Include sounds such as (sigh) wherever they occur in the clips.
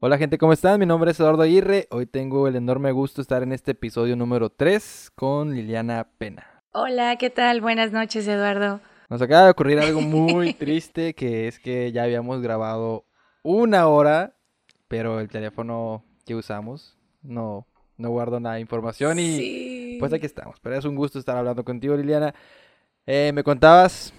Hola gente, ¿cómo están? Mi nombre es Eduardo Aguirre. Hoy tengo el enorme gusto de estar en este episodio número 3 con Liliana Pena. Hola, ¿qué tal? Buenas noches, Eduardo. Nos acaba de ocurrir algo muy (laughs) triste, que es que ya habíamos grabado una hora, pero el teléfono que usamos no, no guarda nada de información y Sí. pues aquí estamos. Pero es un gusto estar hablando contigo, Liliana. Eh, me contabas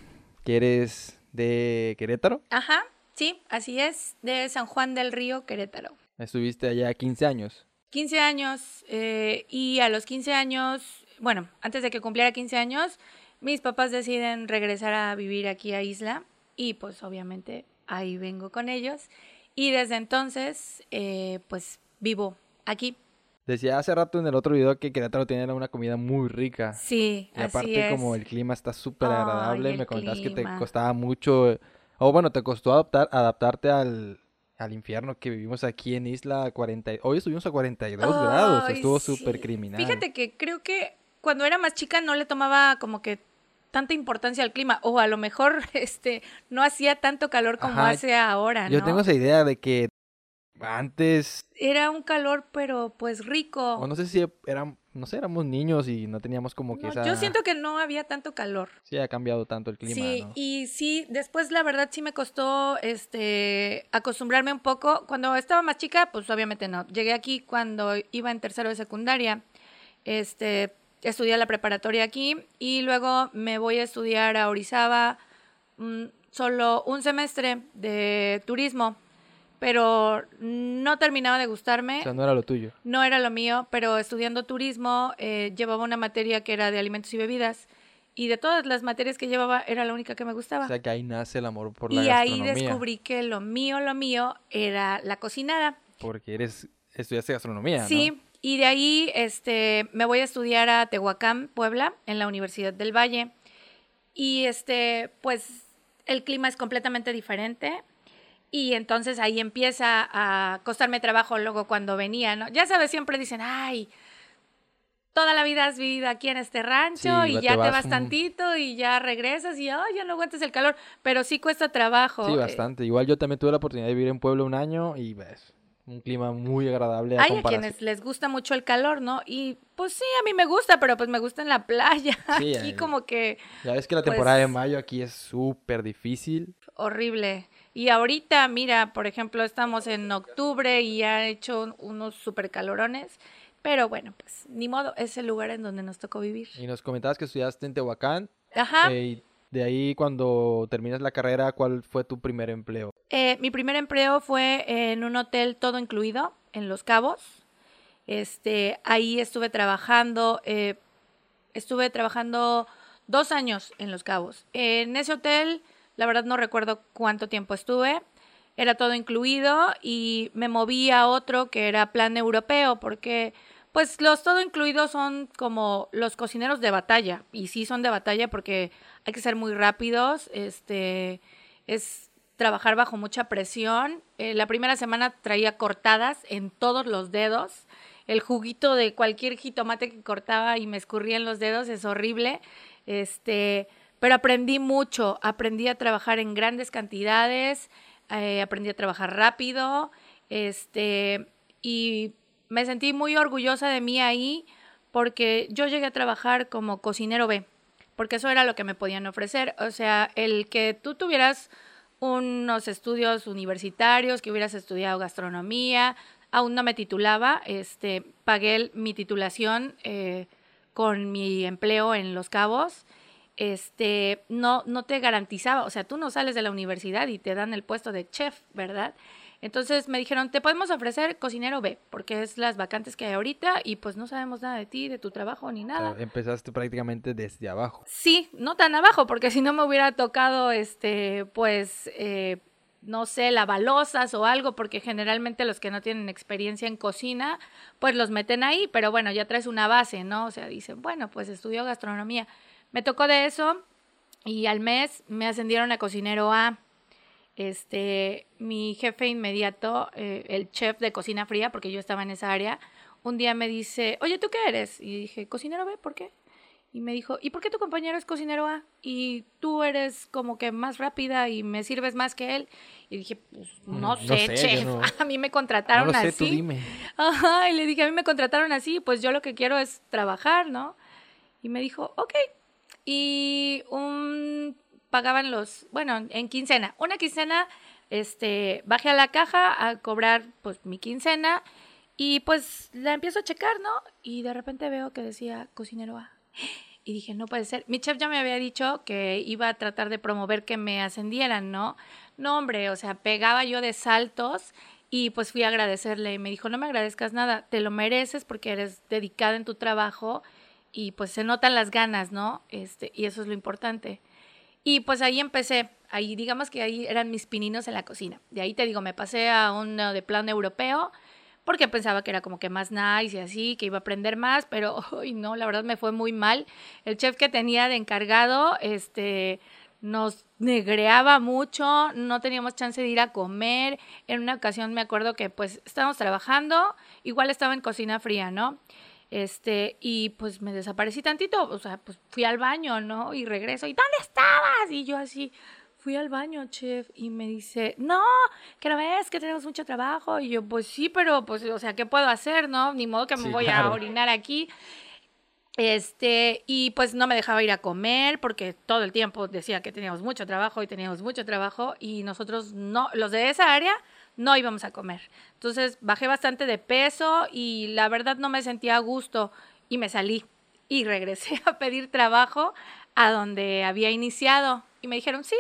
que eres de Querétaro. Ajá, sí, así es, de San Juan del Río, Querétaro. Estuviste allá 15 años. 15 años eh, y a los 15 años, bueno, antes de que cumpliera 15 años, mis papás deciden regresar a vivir aquí a Isla y pues obviamente ahí vengo con ellos y desde entonces eh, pues vivo aquí. Decía hace rato en el otro video que Querétaro tiene una comida muy rica. Sí, Y así aparte es. como el clima está súper agradable, el me contabas que te clima. costaba mucho, eh, o bueno, te costó adaptar, adaptarte al, al infierno que vivimos aquí en Isla a 40, y- hoy estuvimos a 42 grados, Ay, estuvo sí. súper criminal. Fíjate que creo que cuando era más chica no le tomaba como que tanta importancia al clima o a lo mejor (laughs) este no hacía tanto calor como Ajá, hace ahora, Yo tengo esa idea de que antes, Era un calor pero pues rico. o no sé si eran, no sé, éramos niños y no teníamos como que No, esa... Yo siento que no había tanto calor. Sí, ha cambiado tanto el clima, sí, ¿no? y sí, después la verdad sí me costó este acostumbrarme un poco. Cuando estaba más chica, pues obviamente no. Llegué aquí cuando iba en tercero de secundaria. Este, estudié la preparatoria aquí y luego me voy a estudiar a Orizaba mm, solo un semestre de turismo, pero no terminaba de gustarme. O sea, no era lo tuyo. No era lo mío, pero estudiando turismo eh, llevaba una materia que era de alimentos y bebidas. Y de todas las materias que llevaba, era la única que me gustaba. O sea, que ahí nace el amor por la y ahí gastronomía. descubrí que lo mío, lo mío, era la cocinada. Porque eres, estudiaste gastronomía, ¿no? Sí, y de ahí este, me voy a estudiar a Tehuacán, Puebla, en la Universidad del Valle. Y este, pues el clima es completamente diferente. Y entonces ahí empieza a costarme trabajo luego cuando venía, ¿no? Ya sabes, siempre dicen, ay, toda la vida has vivido aquí en este rancho Sí, y ya te vas tantito y ya regresas y ay, ya no aguantas el calor, pero sí cuesta trabajo. Sí, eh, bastante. Igual yo también tuve la oportunidad de vivir en Puebla un año y ves, un clima muy agradable a Hay a quienes les gusta mucho el calor, ¿no? Y pues sí, a mí me gusta, pero pues me gusta en la playa. Sí, (laughs) Aquí como que Ya ves que la pues- temporada de mayo aquí es súper difícil. horrible. Y ahorita, mira, por ejemplo, estamos en octubre y ha hecho unos super calorones. Pero bueno, pues ni modo, es el lugar en donde nos tocó vivir. Y nos comentabas que estudiaste en Tehuacán. Ajá. eh, y de ahí, cuando terminas la carrera, ¿cuál fue tu primer empleo? Eh, mi primer empleo fue en un hotel todo incluido, en Los Cabos. Este, ahí estuve trabajando, eh, estuve trabajando dos años en Los Cabos. En ese hotel, la verdad no recuerdo cuánto tiempo estuve. Era todo incluido y me moví a otro que era plan europeo porque pues los todo incluidos son como los cocineros de batalla y sí son de batalla porque hay que ser muy rápidos, este es trabajar bajo mucha presión. Eh, la primera semana traía cortadas en todos los dedos. El juguito de cualquier jitomate que cortaba y me escurría en los dedos es horrible. Este, pero aprendí mucho. Aprendí a trabajar en grandes cantidades. eh, aprendí a trabajar rápido. Este, y me sentí muy orgullosa de mí ahí porque yo llegué a trabajar como cocinero B porque eso era lo que me podían ofrecer. O sea, el que tú tuvieras unos estudios universitarios, que hubieras estudiado gastronomía, aún no me titulaba, este, pagué mi titulación eh, con mi empleo en Los Cabos, este, no, no te garantizaba, o sea, tú no sales de la universidad y te dan el puesto de chef, ¿verdad? Entonces me dijeron, te podemos ofrecer cocinero B, porque es las vacantes que hay ahorita y pues no sabemos nada de ti, de tu trabajo ni O nada. sea, empezaste prácticamente desde abajo. Sí, no tan abajo, porque si no me hubiera tocado, este, pues, eh, no sé, lavalosas o algo, porque generalmente los que no tienen experiencia en cocina, pues los meten ahí, pero bueno, ya traes una base, ¿no? O sea, dicen, bueno, pues estudió gastronomía. Me tocó de eso y al mes me ascendieron a cocinero A. Este, mi jefe inmediato, eh, el chef de cocina fría, porque yo estaba en esa área, un día me dice, oye, ¿tú qué eres? Y dije, cocinero B, ¿por qué? Y me dijo, ¿y por qué tu compañero es cocinero A? Y tú eres como que más rápida y me sirves más que él. Y dije, pues Mm, no no sé, sé, chef. no- (laughs) A mí me contrataron no lo sé, así. tú dime. Ajá, y le dije, a mí me contrataron así, pues yo lo que quiero es trabajar, ¿no? Y me dijo, ok. Y un, pagaban los, bueno, en quincena. Una quincena, este, bajé a la caja a cobrar, pues, mi quincena. Y pues la empiezo a checar, ¿no? Y de repente veo que decía cocinero A. Y dije, no puede ser. Mi chef ya me había dicho que iba a tratar de promover que me ascendieran, ¿no? No, hombre, o sea, pegaba yo de saltos y pues fui a agradecerle y me dijo, no me agradezcas nada, te lo mereces porque eres dedicada en tu trabajo y pues se notan las ganas, ¿no? Este, y eso es lo importante. Y pues ahí empecé, ahí digamos que ahí eran mis pininos en la cocina. De ahí te digo, me pasé a uno de plan europeo porque pensaba que era como que más nice y así, que iba a aprender más, pero (laughs) hoy no, la verdad me fue muy mal. El chef que tenía de encargado, este, nos negreaba mucho, no teníamos chance de ir a comer. En una ocasión me acuerdo que pues estábamos trabajando, igual estaba en cocina fría, ¿no? Este, y pues me desaparecí tantito, o sea, pues fui al baño, ¿no? Y regreso, ¿y dónde estabas? Y yo así, fui al baño, chef, y me dice, no, que no ves que tenemos mucho trabajo. Y yo, pues sí, pero, pues, o sea, ¿qué puedo hacer, no? Ni modo que me Sí, voy a orinar aquí. Este, y pues no me dejaba ir a comer porque todo el tiempo decía que teníamos mucho trabajo y teníamos mucho trabajo y nosotros no, los de esa área no íbamos a comer. Entonces bajé bastante de peso y la verdad no me sentía a gusto y me salí y (laughs) regresé a pedir trabajo a donde había iniciado y me dijeron sí,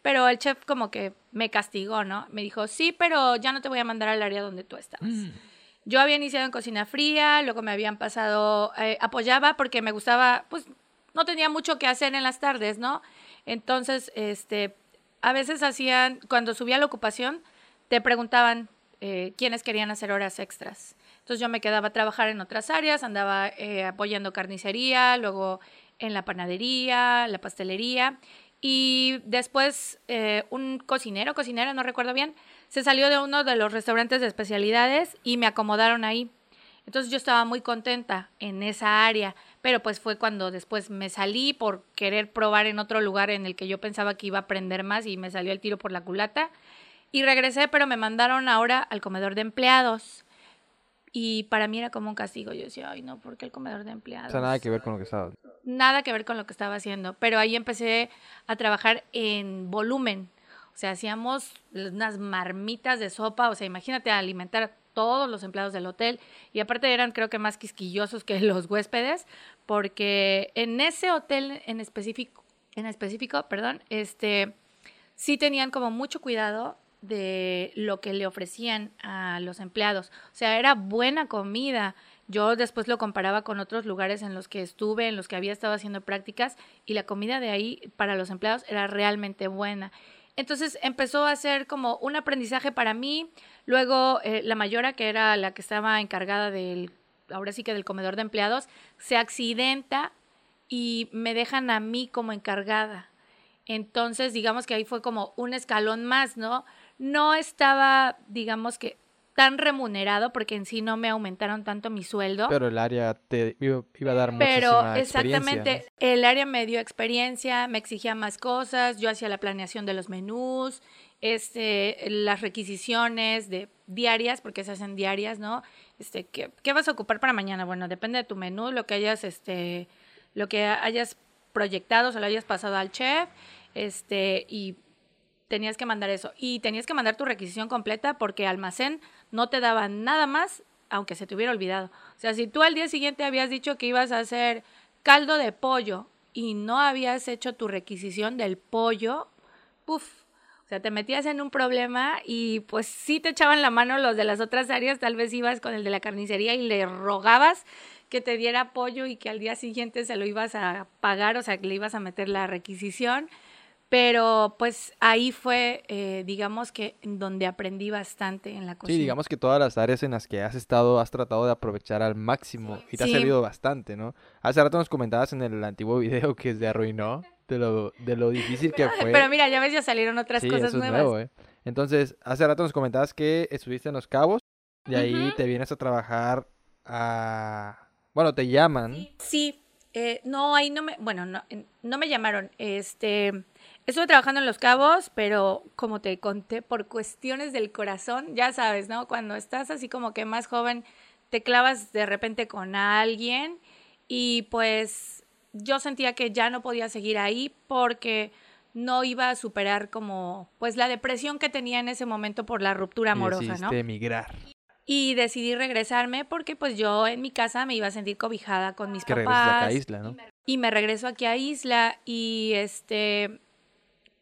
pero el chef como que me castigó, ¿no? Me dijo sí, pero ya no te voy a mandar al área donde tú estabas. Yo había iniciado en cocina fría, luego me habían pasado, eh, apoyaba porque me gustaba, pues no tenía mucho que hacer en las tardes, ¿no? Entonces, este, a veces hacían, cuando subía la ocupación, te preguntaban eh, quiénes querían hacer horas extras. Entonces yo me quedaba a trabajar en otras áreas, andaba eh, apoyando carnicería, luego en la panadería, la pastelería. Y después eh, un cocinero, cocinera, no recuerdo bien, se salió de uno de los restaurantes de especialidades y me acomodaron ahí. Entonces yo estaba muy contenta en esa área, pero pues fue cuando después me salí por querer probar en otro lugar en el que yo pensaba que iba a aprender más y me salió el tiro por la culata. Y regresé, pero me mandaron ahora al comedor de empleados. Y para mí era como un castigo. Yo decía, ay, no, ¿por qué el comedor de empleados? O sea, nada que ver con lo que estaba. nada que ver con lo que estaba haciendo, pero ahí empecé a trabajar en volumen. O sea, hacíamos unas marmitas de sopa, o sea, imagínate alimentar a todos los empleados del hotel y aparte eran creo que más quisquillosos que (laughs) los huéspedes, porque en ese hotel en específico, en específico, perdón, este sí tenían como mucho cuidado de lo que le ofrecían a los empleados. O sea, era buena comida. Yo después lo comparaba con otros lugares en los que estuve, en los que había estado haciendo prácticas, y la comida de ahí para los empleados era realmente buena. Entonces empezó a ser como un aprendizaje para mí. Luego eh, la mayora, que era la que estaba encargada del, ahora sí que del comedor de empleados, se accidenta y me dejan a mí como encargada. Entonces, digamos que ahí fue como un escalón más, ¿no? No estaba, digamos que, tan remunerado porque en sí no me aumentaron tanto mi sueldo. Pero el área te iba, a dar Pero exactamente, el área me dio experiencia, me exigía más cosas, yo hacía la planeación de los menús, este, las requisiciones de diarias, porque se hacen diarias, ¿no? Este, ¿qué, qué vas a ocupar para mañana? Bueno, depende de tu menú, lo que hayas, este, lo que hayas proyectado, se lo hayas pasado al chef, este, y tenías que mandar eso. Y tenías que mandar tu requisición completa porque almacén no te daba nada más, aunque se te hubiera olvidado. O sea, si tú al día siguiente habías dicho que ibas a hacer caldo de pollo y no habías hecho tu requisición del pollo, puff. O sea, te metías en un problema y pues sí te echaban la mano los de las otras áreas, tal vez ibas con el de la carnicería y le rogabas que te diera pollo y que al día siguiente se lo ibas a pagar, o sea, que le ibas a meter la requisición. Pero pues ahí fue, eh, digamos que donde aprendí bastante en la cocina. Sí, digamos que todas las áreas en las que has estado has tratado de aprovechar al máximo y te ha servido bastante, ¿no? Hace rato nos comentabas en el antiguo video que se arruinó de lo, de lo difícil que (laughs) fue. Pero mira, ya ves, ya salieron otras sí, cosas eso es nuevas. nuevo, ¿eh? Entonces, hace rato nos comentabas que estuviste en Los Cabos y ahí te vienes a trabajar a... Bueno, te llaman. Sí, Eh, no, ahí no me, bueno, no, no me llamaron. Este, estuve trabajando en Los Cabos, pero como te conté, por cuestiones del corazón, ya sabes, ¿no? Cuando estás así como que más joven, te clavas de repente con alguien y pues yo sentía que ya no podía seguir ahí porque no iba a superar como pues la depresión que tenía en ese momento por la ruptura amorosa, ¿no? emigrar. Y decidí regresarme porque pues yo en mi casa me iba a sentir cobijada con mis que papás. a Isla, ¿no? Y me regreso aquí a Isla y este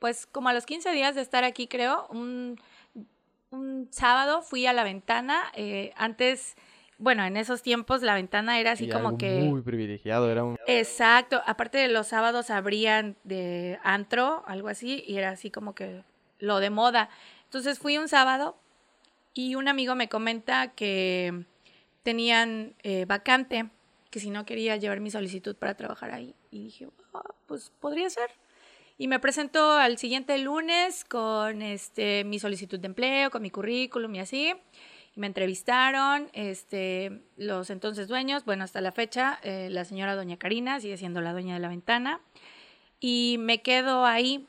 pues como a los 15 días de estar aquí creo, un, un sábado fui a la ventana, eh, antes bueno, en esos tiempos la ventana era así como que... Muy privilegiado, era un... Exacto, aparte de los sábados abrían de antro, algo así, y era así como que lo de moda. Entonces fui un sábado y un amigo me comenta que tenían eh, vacante, que si no quería llevar mi solicitud para trabajar ahí. Y dije, ah, pues podría ser. Y me presentó al siguiente lunes con este, mi solicitud de empleo, con mi currículum y así. Me entrevistaron este, los entonces dueños, bueno, hasta la fecha, eh, la señora doña Karina sigue siendo la dueña de la ventana, y me quedo ahí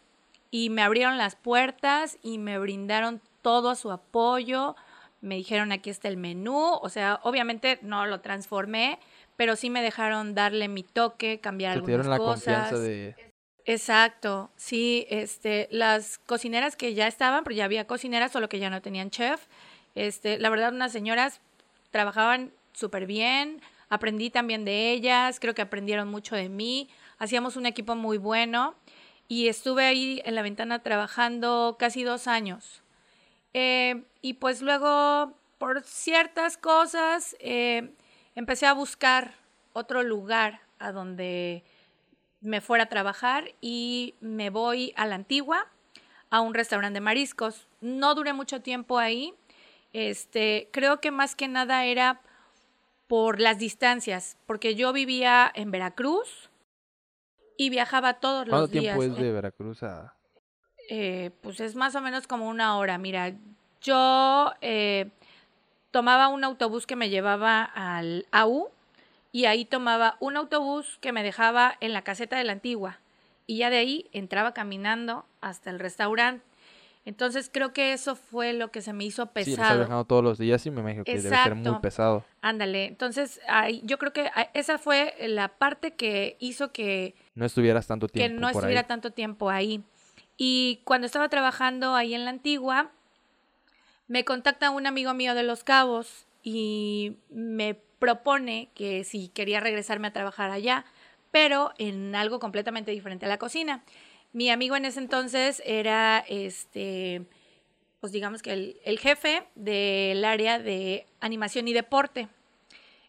y me abrieron las puertas y me brindaron todo su apoyo, me dijeron aquí está el menú, o sea, obviamente no lo transformé, pero sí me dejaron darle mi toque, cambiar algunas dieron la Confianza de... Exacto, sí, este, las cocineras que ya estaban, pero ya había cocineras, solo que ya no tenían chef, este, la verdad, unas señoras trabajaban súper bien, aprendí también de ellas, creo que aprendieron mucho de mí, hacíamos un equipo muy bueno y estuve ahí en la ventana trabajando casi dos años. Eh, y pues luego, por ciertas cosas, eh, empecé a buscar otro lugar a donde me fuera a trabajar y me voy a la antigua, a un restaurante de mariscos. No duré mucho tiempo ahí, este, creo que más que nada era por las distancias, porque yo vivía en Veracruz y viajaba todos los días. ¿Cuánto tiempo es de Veracruz a...? Eh, pues es más o menos como una hora. Mira, yo eh, tomaba un autobús que me llevaba al AU y ahí tomaba un autobús que me dejaba en la caseta de la antigua y ya de ahí entraba caminando hasta el restaurante entonces creo que eso fue lo que se me hizo pesado. Sí, estás viajando todos los días y me imagino que debe ser muy pesado. Ándale, entonces yo creo que esa fue la parte que hizo que... No estuvieras tanto tiempo. Que no estuviera tanto tiempo ahí. Y cuando estaba trabajando ahí en la antigua, me contacta un amigo mío de Los Cabos y me propone que si quería regresarme a trabajar allá, pero en algo completamente diferente a la cocina. Mi amigo en ese entonces era, este, pues digamos que el, jefe del área de animación y deporte.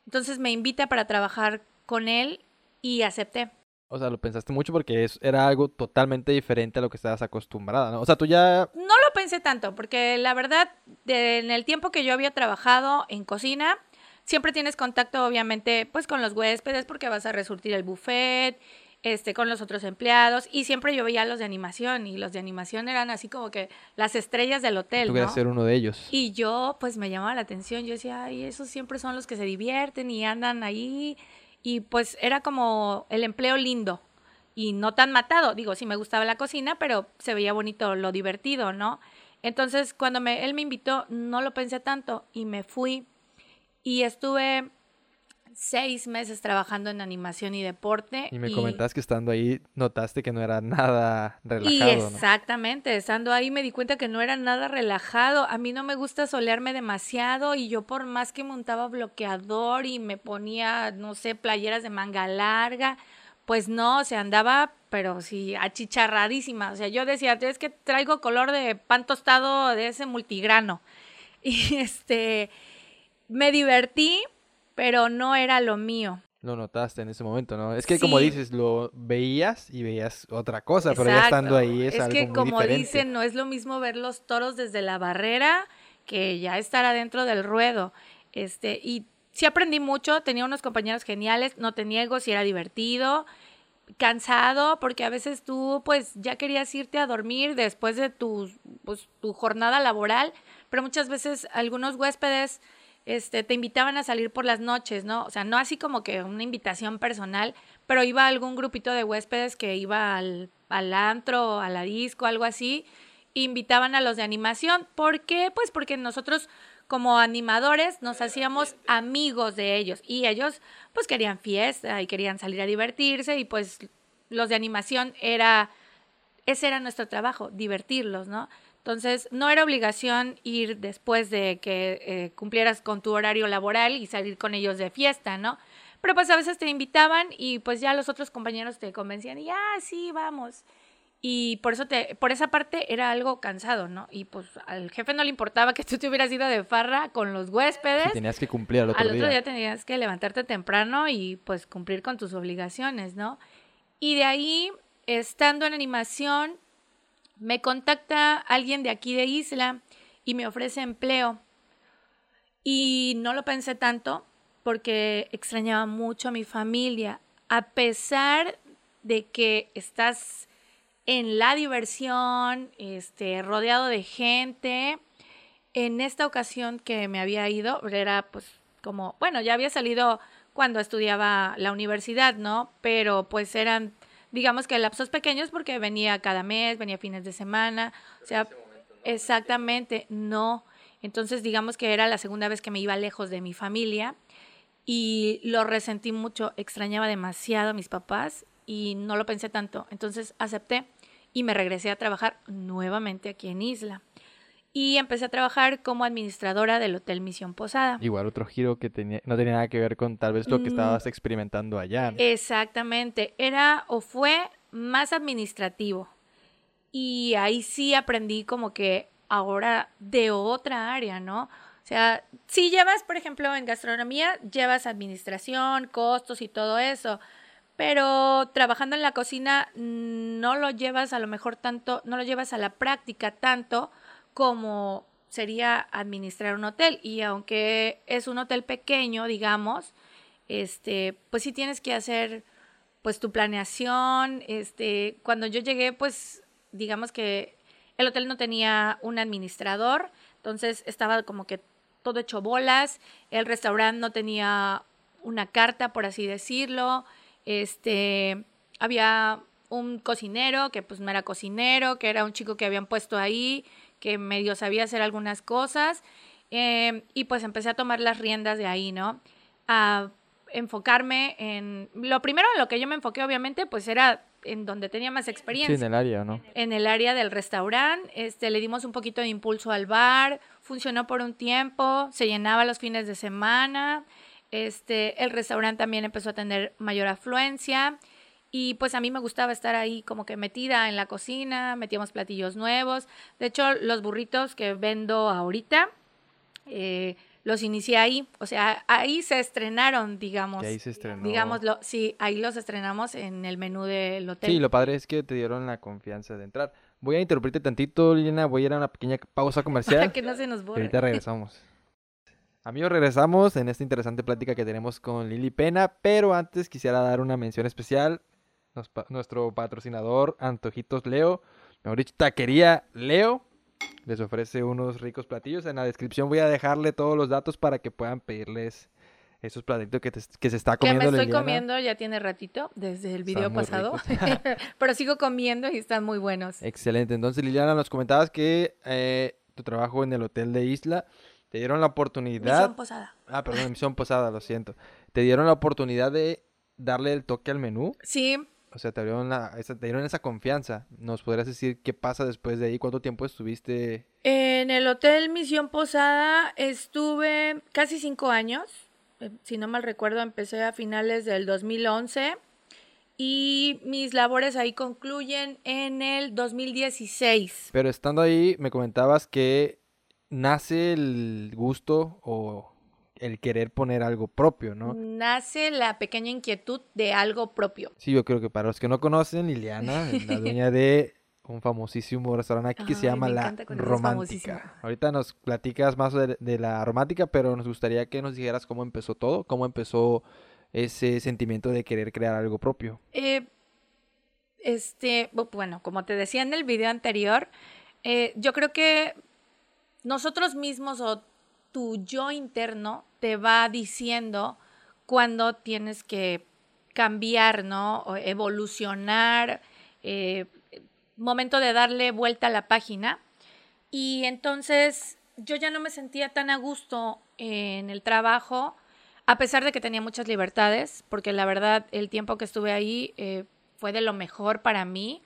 Entonces me invita para trabajar con él y acepté. O sea, lo pensaste mucho porque era algo totalmente diferente a lo que estabas acostumbrada, ¿no? O sea, tú ya... No lo pensé tanto, porque la verdad, en el tiempo que yo había trabajado en cocina, siempre tienes contacto, obviamente, pues con los huéspedes, porque vas a resurtir el buffet este, con los otros empleados y siempre yo veía a los de animación y los de animación eran así como que las estrellas del hotel. Tú ser uno de ellos. Y yo pues me llamaba la atención, yo decía, ay, esos siempre son los que se divierten y andan ahí y pues era como el empleo lindo y no tan matado, digo, sí me gustaba la cocina, pero se veía bonito lo divertido, ¿no? Entonces cuando me, él me invitó no lo pensé tanto y me fui y estuve seis meses trabajando en animación y deporte. Y me comentas que estando ahí notaste que no era nada relajado. Y exactamente, estando ahí me di cuenta que no era nada relajado. A mí no me gusta solearme demasiado y yo por más que montaba bloqueador y me ponía, no sé, playeras de manga larga, pues no, se andaba, pero sí, achicharradísima. O sea, yo decía, es que traigo color de pan tostado de ese multigrano. (laughs) Y este, me divertí, pero no era lo mío. Lo notaste en ese momento, ¿no? Es que como dices, lo veías y veías otra cosa, pero ya estando ahí es, algo muy diferente. Es que como dicen, no es lo mismo ver los toros desde la barrera que ya estar adentro del ruedo. Este, y sí aprendí mucho, tenía unos compañeros geniales, no te niego, si era divertido, cansado, porque a veces tú pues ya querías irte a dormir después de tu, pues, tu jornada laboral, pero muchas veces algunos huéspedes este, te invitaban a salir por las noches, ¿no? O sea, no así como que una invitación personal, pero iba algún grupito de huéspedes que iba al, al antro, a la disco, algo así, invitaban a los de animación. ¿Por qué? Pues porque nosotros como animadores nos hacíamos amigos de ellos y ellos pues querían fiesta y querían salir a divertirse y pues los de animación era, ese era nuestro trabajo, divertirlos, ¿no? Entonces, no era obligación ir después de que eh, cumplieras con tu horario laboral y salir con ellos de fiesta, ¿no? Pero pues a veces te invitaban y pues ya los otros compañeros te convencían y, ah, sí, vamos. Y por eso te, por esa parte era algo cansado, ¿no? Y pues al jefe no le importaba que tú te hubieras ido de farra con los huéspedes. tenías que cumplir al otro al día. otro día tenías que levantarte temprano y pues cumplir con tus obligaciones, ¿no? Y de ahí, estando en animación, me contacta alguien de aquí de Isla y me ofrece empleo. Y no lo pensé tanto porque extrañaba mucho a mi familia. A pesar de que estás en la diversión, este, rodeado de gente, en esta ocasión que me había ido, era pues como, bueno, ya había salido cuando estudiaba la universidad, ¿no? Pero pues eran, digamos que lapsos pequeños porque venía cada mes, venía fines de semana, o sea, exactamente, no. Entonces, digamos que era la segunda vez que me iba lejos de mi familia y lo resentí mucho, extrañaba demasiado a mis papás y no lo pensé tanto. Entonces acepté y me regresé a trabajar nuevamente aquí en Isla y empecé a trabajar como administradora del Hotel Misión Posada. Igual otro giro que tenía, no tenía nada que ver con tal vez lo que Mm. estabas experimentando allá. ¿no? Exactamente, era o fue más administrativo. Y ahí sí aprendí como que ahora de otra área, ¿no? O sea, si llevas, por ejemplo, en gastronomía, llevas administración, costos y todo eso, pero trabajando en la cocina mm, no lo llevas a lo mejor tanto, no lo llevas a la práctica tanto como sería administrar un hotel. Y aunque es un hotel pequeño, digamos, este, pues sí tienes que hacer pues tu planeación, este, cuando yo llegué, pues digamos que el hotel no tenía un administrador, entonces estaba como que todo hecho bolas, el restaurante no tenía una carta, por así decirlo, este, había un cocinero que pues no era cocinero, que era un chico que habían puesto ahí, que medio sabía hacer algunas cosas, eh, y pues empecé a tomar las riendas de ahí, ¿no? A enfocarme en, lo primero en lo que yo me enfoqué obviamente pues era en donde tenía más Sí, experiencia en el área, ¿no? en el área del restaurante, este, le dimos un poquito de impulso al bar, funcionó por un tiempo, se llenaba los fines de semana, este, el restaurante también empezó a tener mayor afluencia y pues a mí me gustaba estar ahí como que metida en la cocina, metíamos platillos nuevos, de hecho los burritos que vendo ahorita, eh, los inicié ahí, o sea, ahí se estrenaron, digamos. Ahí se estrenó. Digámoslo, sí, ahí los estrenamos en el menú del hotel. Sí, lo padre es que te dieron la confianza de entrar. Voy a interrumpirte tantito, Liliana. Voy a ir a una pequeña pausa comercial. Para (laughs) que no se nos y borre. ahorita regresamos. Amigos, regresamos en esta interesante plática que tenemos con Lili Pena, pero antes quisiera dar una mención especial. Nos nuestro patrocinador, Antojitos Leo, mejor dicho, Taquería Leo, les ofrece unos ricos platillos. En la descripción voy a dejarle todos los datos para que puedan pedirles esos platitos que, te- que se está Que comiendo me estoy Liliana. comiendo ya tiene ratito, desde el video pasado. (laughs) Pero sigo comiendo y están muy buenos. Excelente. Entonces, Liliana, nos comentabas que eh, tu trabajo en el hotel de Isla te dieron la oportunidad. Misión posada. Ah, perdón, misión posada, lo siento. Te dieron la oportunidad de darle el toque al menú. Sí, O sea, te dieron, la- esa, te dieron esa confianza. ¿Nos podrías decir qué pasa después de ahí? ¿Cuánto tiempo estuviste? en el hotel Misión Posada estuve casi cinco años. Eh, Si no mal recuerdo, empecé a finales del 2011 y mis labores ahí concluyen en el 2016. Pero estando ahí, me comentabas que nace el gusto o el querer poner algo propio, ¿no? Nace la pequeña inquietud de algo propio. Sí, yo creo que para los que no conocen, Liliana es (laughs) la dueña de un famosísimo restaurante aquí que se llama La. Romántica. Ahorita nos platicas más de, de la romántica, pero nos gustaría que nos dijeras cómo empezó todo, cómo empezó ese sentimiento de querer crear algo propio. Eh, este, bu- bueno, como te decía en el video anterior, eh, yo creo que nosotros mismos o tu yo interno te va diciendo cuándo tienes que cambiar, ¿no? O evolucionar, eh, momento de darle vuelta a la página. Y entonces yo ya no me sentía tan a gusto en el trabajo, a pesar de que tenía muchas libertades, porque la verdad el tiempo que estuve ahí eh, fue de lo mejor para mí,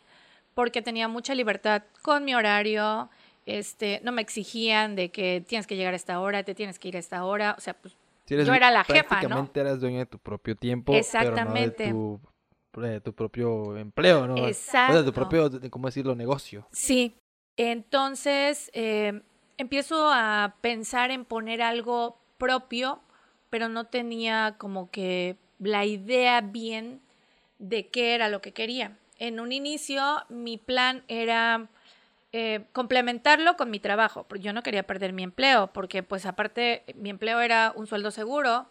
porque tenía mucha libertad con mi horario, este, no me exigían de que tienes que llegar a esta hora, te tienes que ir a esta hora, o sea, pues yo era la jefa, ¿no? Prácticamente eras dueña de tu propio tiempo, Exactamente. Pero no de tu, propio empleo, ¿no? Exacto. O de tu propio, ¿cómo decirlo?, negocio. Sí. Entonces, eh, empiezo a pensar en poner algo propio, pero no tenía como que la idea bien de qué era lo que quería. En un inicio, mi plan era eh, complementarlo con mi trabajo, yo no quería perder mi empleo, porque pues aparte mi empleo era un sueldo seguro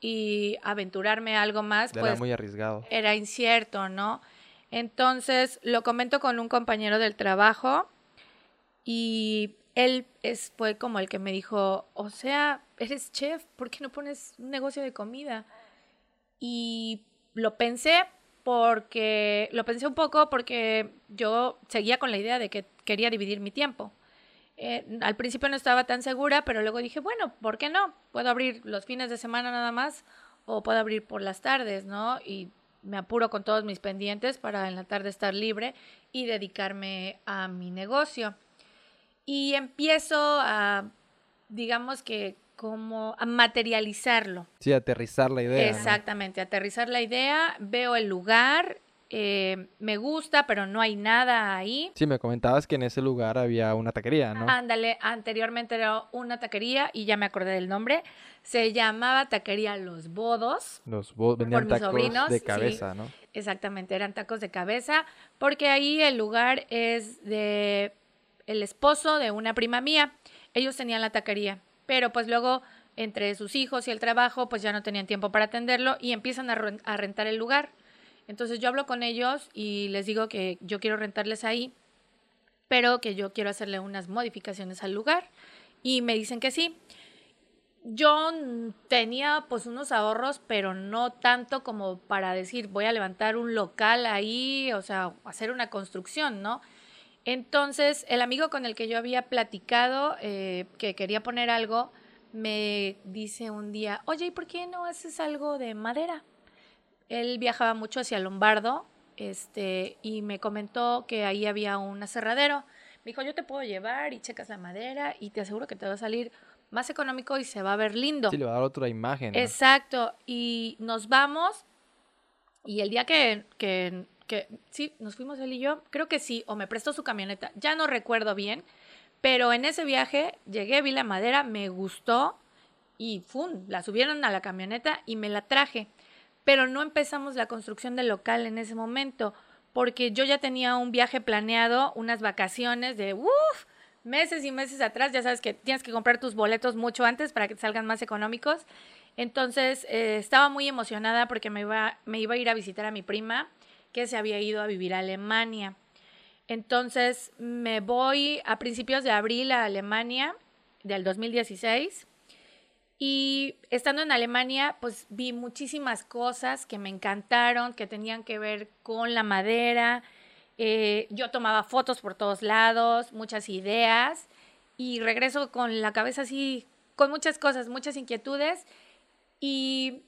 y aventurarme a algo más, era pues muy arriesgado. Era incierto, ¿no? Entonces lo comento con un compañero del trabajo y él es, fue como el que me dijo, o sea, eres chef, ¿por qué no pones un negocio de comida? Y lo pensé porque, lo pensé un poco porque yo seguía con la idea de que quería dividir mi tiempo. Eh, al principio no estaba tan segura, pero luego dije, bueno, ¿por qué no? Puedo abrir los fines de semana nada más o puedo abrir por las tardes, ¿no? Y me apuro con todos mis pendientes para en la tarde estar libre y dedicarme a mi negocio y empiezo a, digamos que, como a materializarlo. Sí, aterrizar la idea. Exactamente, aterrizar la idea, veo el lugar, eh, me gusta, pero no hay nada ahí. Sí, me comentabas que en ese lugar había una taquería, ¿no? Ándale, anteriormente era una taquería y ya me acordé del nombre. Se llamaba Taquería Los Bodos. Los Bodos, vendían tacos de cabeza, ¿no? Exactamente, eran tacos de cabeza, porque ahí el lugar es de el esposo de una prima mía. Ellos tenían la taquería, pero pues luego entre sus hijos y el trabajo, pues ya no tenían tiempo para atenderlo y empiezan a, rentar el lugar. Entonces yo hablo con ellos y les digo que yo quiero rentarles ahí, pero que yo quiero hacerle unas modificaciones al lugar. Y me dicen que sí. Yo tenía pues unos ahorros, pero no tanto como para decir voy a levantar un local ahí, o sea, hacer una construcción, ¿no? Entonces, el amigo con el que yo había platicado, eh, que quería poner algo, me dice un día, oye, ¿y por qué no haces algo de madera? Él viajaba mucho hacia Lombardo, este, y me comentó que ahí había un aserradero. Me dijo, yo te puedo llevar y checas la madera y te aseguro que te va a salir más económico y se va a ver lindo. Sí, le va a dar otra imagen. Exacto. Y nos vamos. Y el día que, que que sí, nos fuimos él y yo, creo que sí, o me prestó su camioneta, ya no recuerdo bien, pero en ese viaje llegué, vi la madera, me gustó y ¡fum! La subieron a la camioneta y me la traje. Pero no empezamos la construcción del local en ese momento, porque yo ya tenía un viaje planeado, unas vacaciones de uff, meses y meses atrás. Ya sabes que tienes que comprar tus boletos mucho antes para que salgan más económicos. Entonces eh, estaba muy emocionada porque me iba, me iba a ir a visitar a mi prima que se había ido a vivir a Alemania. Entonces me voy a principios de abril a Alemania del 2016 y estando en Alemania pues vi muchísimas cosas que me encantaron, que tenían que ver con la madera. Eh, yo tomaba fotos por todos lados, muchas ideas y regreso con la cabeza así, con muchas cosas, muchas inquietudes y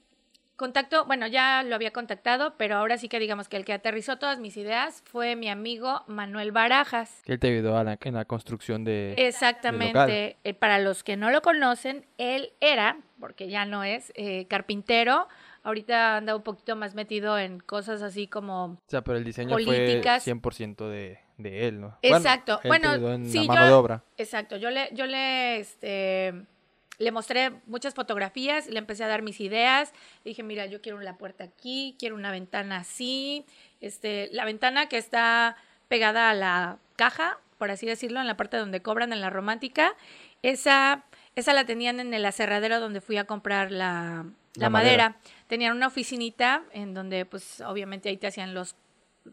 Contacto, bueno, ya lo había contactado, pero ahora sí que digamos que el que aterrizó todas mis ideas fue mi amigo Manuel Barajas. Que él te ayudó en la construcción de. Exactamente. Eh, para los que no lo conocen, él era, porque ya no es, eh, carpintero. Ahorita anda un poquito más metido en cosas así como. O sea, pero el diseño políticas. fue 100% de, de él, ¿no? Exacto. Bueno, sí, mano de obra. Exacto. Yo le, yo le, este le mostré muchas fotografías, le empecé a dar mis ideas, dije, mira, yo quiero la puerta aquí, quiero una ventana así, este, la ventana que está pegada a la caja, por así decirlo, en la parte donde cobran en la romántica, esa, esa la tenían en el aserradero donde fui a comprar la, la, madera. Tenían una oficinita en donde, pues, obviamente ahí te hacían los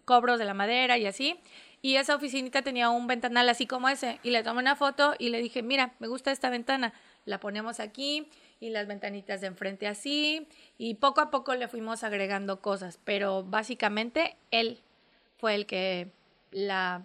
cobros de la madera y así. Y esa oficinita tenía un ventanal así como ese. Y le tomé una foto y le dije, mira, me gusta esta ventana la ponemos aquí y las ventanitas de enfrente así y poco a poco le fuimos agregando cosas, pero básicamente él fue el que la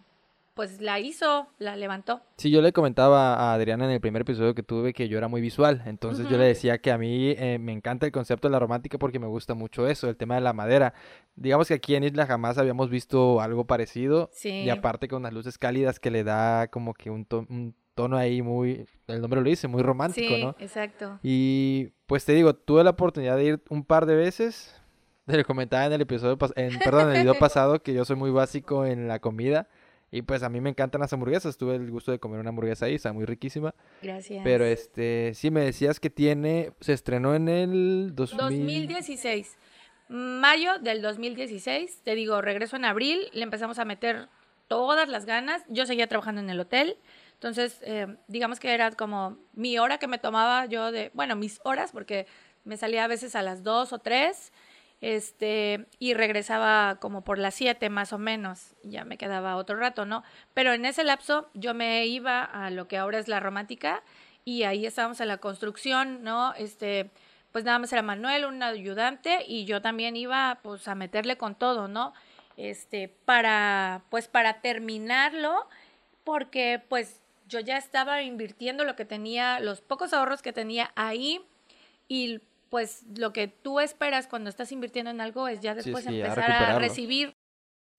pues la hizo, la levantó. Sí, yo le comentaba a Adriana en el primer episodio que tuve que yo era muy visual, entonces yo le decía que a mí eh, me encanta el concepto de la romántica porque me gusta mucho eso, el tema de la madera. Digamos que aquí en Isla jamás habíamos visto algo parecido Sí. y aparte con las luces cálidas que le da como que un, un tono ahí muy, el nombre lo dice, muy romántico, sí, ¿no? exacto. Y pues te digo, tuve la oportunidad de ir un par de veces. Te comentaba en el episodio, en, perdón, en el video (laughs) pasado que yo soy muy básico en la comida. Y pues a mí me encantan las hamburguesas. Tuve el gusto de comer una hamburguesa ahí, está muy riquísima. Gracias. Pero este, sí me decías que tiene, se estrenó en el 2000. 2016. Mayo del 2016, te digo, regreso en abril, le empezamos a meter todas las ganas. Yo seguía trabajando en el hotel, entonces eh, digamos que era como mi hora que me tomaba yo de, bueno, mis horas, porque me salía a veces a las 2 o 3, este, y regresaba como por las 7 más o menos, ya me quedaba otro rato, ¿no? Pero en ese lapso yo me iba a lo que ahora es la romántica, y ahí estábamos en la construcción, ¿no? Este, pues nada más era Manuel, un ayudante, y yo también iba pues a meterle con todo, ¿no? Este, para, pues para terminarlo, porque pues yo ya estaba invirtiendo lo que tenía, los pocos ahorros que tenía ahí, y pues lo que tú esperas cuando estás invirtiendo en algo es ya después sí, empezar a recibir,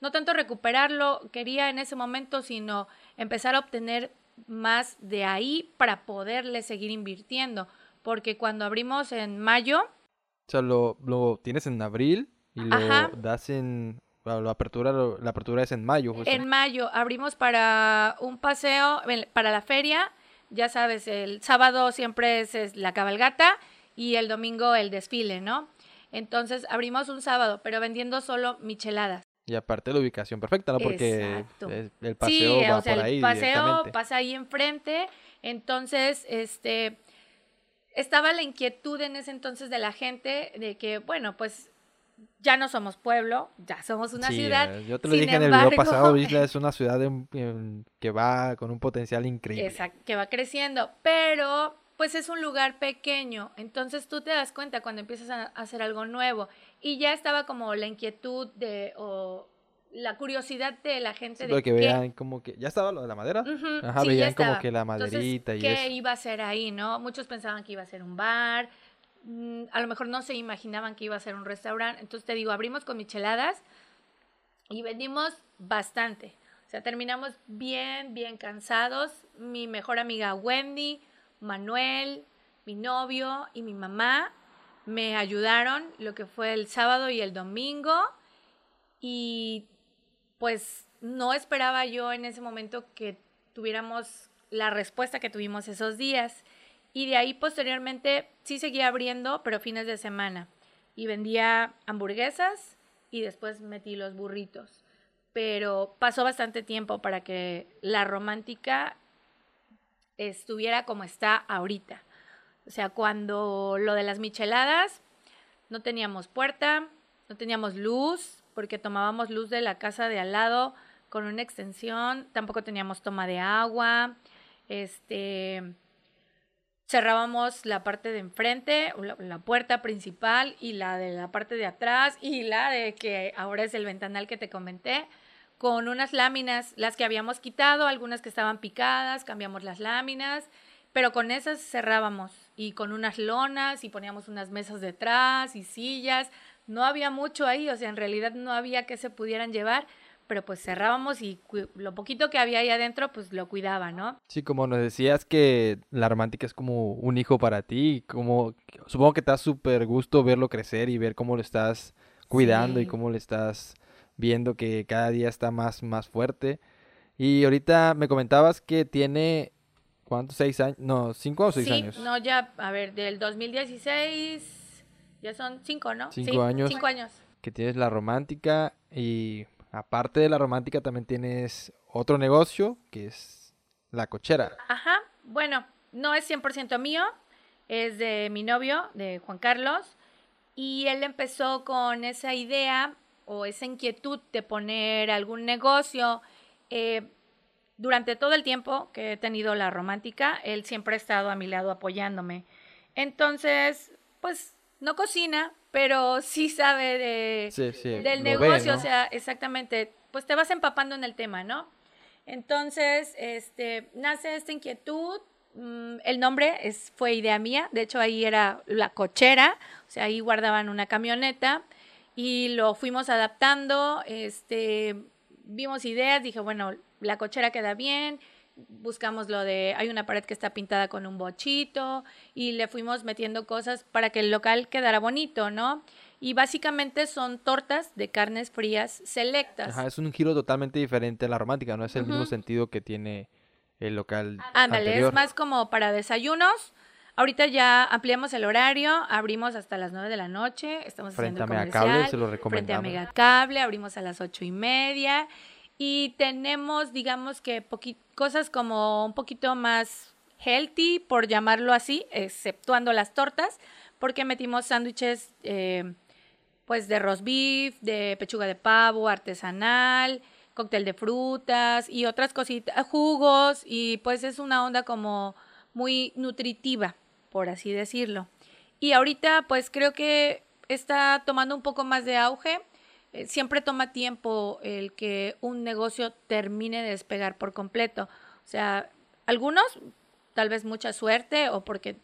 no tanto recuperarlo, quería en ese momento, sino empezar a obtener más de ahí para poderle seguir invirtiendo. Porque cuando abrimos en mayo, O sea, lo, lo tienes en abril y lo Ajá. das en. La apertura, la apertura es en mayo, en mayo abrimos para un paseo, para la feria. Ya sabes, el sábado siempre es, es la cabalgata y el domingo el desfile, ¿no? Entonces abrimos un sábado, pero vendiendo solo micheladas. Y aparte la ubicación perfecta, ¿no? Porque el paseo sí, va o sea, por ahí el paseo pasa ahí enfrente. Entonces, este, estaba la inquietud en ese entonces de la gente de que, bueno, pues ya no somos pueblo, ya somos una Sí, ciudad. eh, yo te lo Sin dije en el video pasado, (laughs) Isla es una ciudad en- en- que va con un potencial increíble. Exacto, que va creciendo, pero pues es un lugar pequeño, entonces tú te das cuenta cuando empiezas a hacer algo nuevo y ya estaba como la inquietud de o la curiosidad de la gente Sí, de que qué- vean como que ya estaba lo de la madera. Ujú, Ajá, sí, ya veían como que la Entonces, maderita y ¿qué eso. iba a ser ahí, no? Muchos pensaban que iba a ser un bar, a lo mejor no se imaginaban que iba a ser un restaurante. Entonces te digo, abrimos con micheladas y vendimos bastante. O sea, terminamos bien, bien cansados. Mi mejor amiga Wendy, Manuel, mi novio y mi mamá me ayudaron lo que fue el sábado y el domingo. Y pues no esperaba yo en ese momento que tuviéramos la respuesta que tuvimos esos días. Y de ahí posteriormente sí seguía abriendo, pero fines de semana. Y vendía hamburguesas y después metí los burritos. Pero pasó bastante tiempo para que la romántica estuviera como está ahorita. O sea, cuando lo de las micheladas, no teníamos puerta, no teníamos luz, porque tomábamos luz de la casa de al lado con una extensión, tampoco teníamos toma de agua, este cerrábamos la parte de enfrente, la puerta principal y la de la parte de atrás y la de que ahora es el ventanal que te comenté con unas láminas, las que habíamos quitado, algunas que estaban picadas, cambiamos las láminas, pero con esas cerrábamos y con unas lonas y poníamos unas mesas detrás y sillas. No había mucho ahí, o sea, en realidad no había que se pudieran llevar, pero pues cerrábamos y lo poquito que había ahí adentro, pues lo cuidaba, ¿no? Sí, como nos decías que la romántica es como un hijo para ti, como supongo que te da súper gusto verlo crecer y ver cómo lo estás cuidando y cómo le estás viendo que cada día está más, más fuerte. Y ahorita me comentabas que tiene, ¿cuántos? ¿Seis años? No, ¿cinco o seis sí, años? no, ya, a ver, del 2016, ya son cinco, ¿no? Cinco Sí, años. Cinco años. Que tienes la romántica y aparte de la romántica también tienes otro negocio que es la cochera. Ajá, bueno, no es 100% mío, es de mi novio, de Juan Carlos, y él empezó con esa idea o esa inquietud de poner algún negocio. eh, durante todo el tiempo que he tenido la romántica, él siempre ha estado a mi lado apoyándome. Entonces, pues no cocina, pero sí sabe de, Sí, sí, del ve, negocio, ¿no? o sea, exactamente, pues te vas empapando en el tema, ¿no? Entonces, este, nace esta inquietud, mm, el nombre es, fue idea mía, de hecho ahí era la cochera, o sea, ahí guardaban una camioneta y lo fuimos adaptando, este, vimos ideas, dije, bueno, la cochera queda bien, buscamos lo de, hay una pared que está pintada con un bochito y le fuimos metiendo cosas para que el local quedara bonito, ¿no? Y básicamente son tortas de carnes frías selectas. Ajá, es un giro totalmente diferente a la romántica, no es el mismo sentido que tiene el local Ándale, es más como para desayunos. Ahorita ya ampliamos el horario, abrimos hasta las 9 de la noche, estamos Frente haciendo a el Megacable, comercial, se lo Frente a recomendamos. Megacable, abrimos a las ocho y media y tenemos, digamos que poqui- cosas como un poquito más healthy, por llamarlo así, exceptuando las tortas, porque metimos sándwiches eh, pues de roast beef, de pechuga de pavo artesanal, cóctel de frutas y otras cositas, jugos y pues es una onda como muy nutritiva, por así decirlo. Y ahorita pues creo que está tomando un poco más de auge. Eh, siempre toma tiempo el que un negocio termine de despegar por completo. O sea, algunos tal vez mucha suerte o porque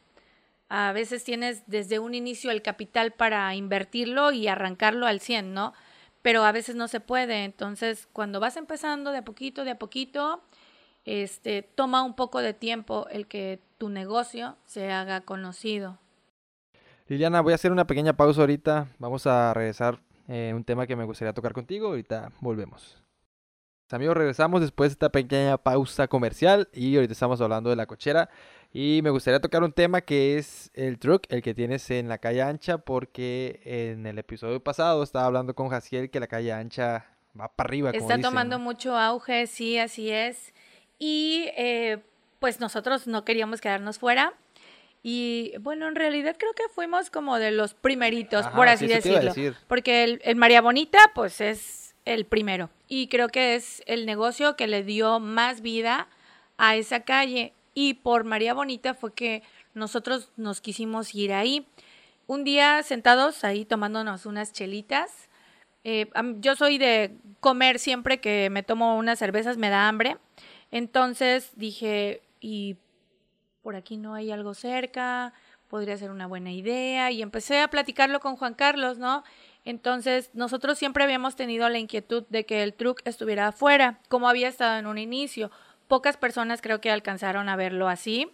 a veces tienes desde un inicio el capital para invertirlo y arrancarlo al 100, ¿no? Pero a veces no se puede. Entonces, cuando vas empezando de a poquito, de a poquito, este, toma un poco de tiempo el que tu negocio se haga conocido. Liliana, voy a hacer una pequeña pausa ahorita. Vamos a regresar eh, un tema que me gustaría tocar contigo. Ahorita volvemos. Amigos, regresamos después de esta pequeña pausa comercial y ahorita estamos hablando de la cochera y me gustaría tocar un tema que es el truck, el que tienes en la calle ancha, porque en el episodio pasado estaba hablando con Jaciel que la calle ancha va para arriba. como Está dicen, tomando ¿no? mucho auge, sí, así es. Y eh, pues nosotros no queríamos quedarnos fuera. Y bueno, en realidad creo que fuimos como de los primeritos, Ajá, por sí, así decirlo. decir. Porque el, el María Bonita, pues es el primero. Y creo que es el negocio que le dio más vida a esa calle. Y por María Bonita fue que nosotros nos quisimos ir ahí. Un día sentados ahí tomándonos unas chelitas. eh, yo soy de comer siempre que me tomo unas cervezas, me da hambre. Entonces dije, ¿y por aquí no hay algo cerca? Podría ser una buena idea. Y empecé a platicarlo con Juan Carlos, ¿no? Entonces, nosotros siempre habíamos tenido la inquietud de que el truck estuviera afuera, como había estado en un inicio. Pocas personas creo que alcanzaron a verlo así.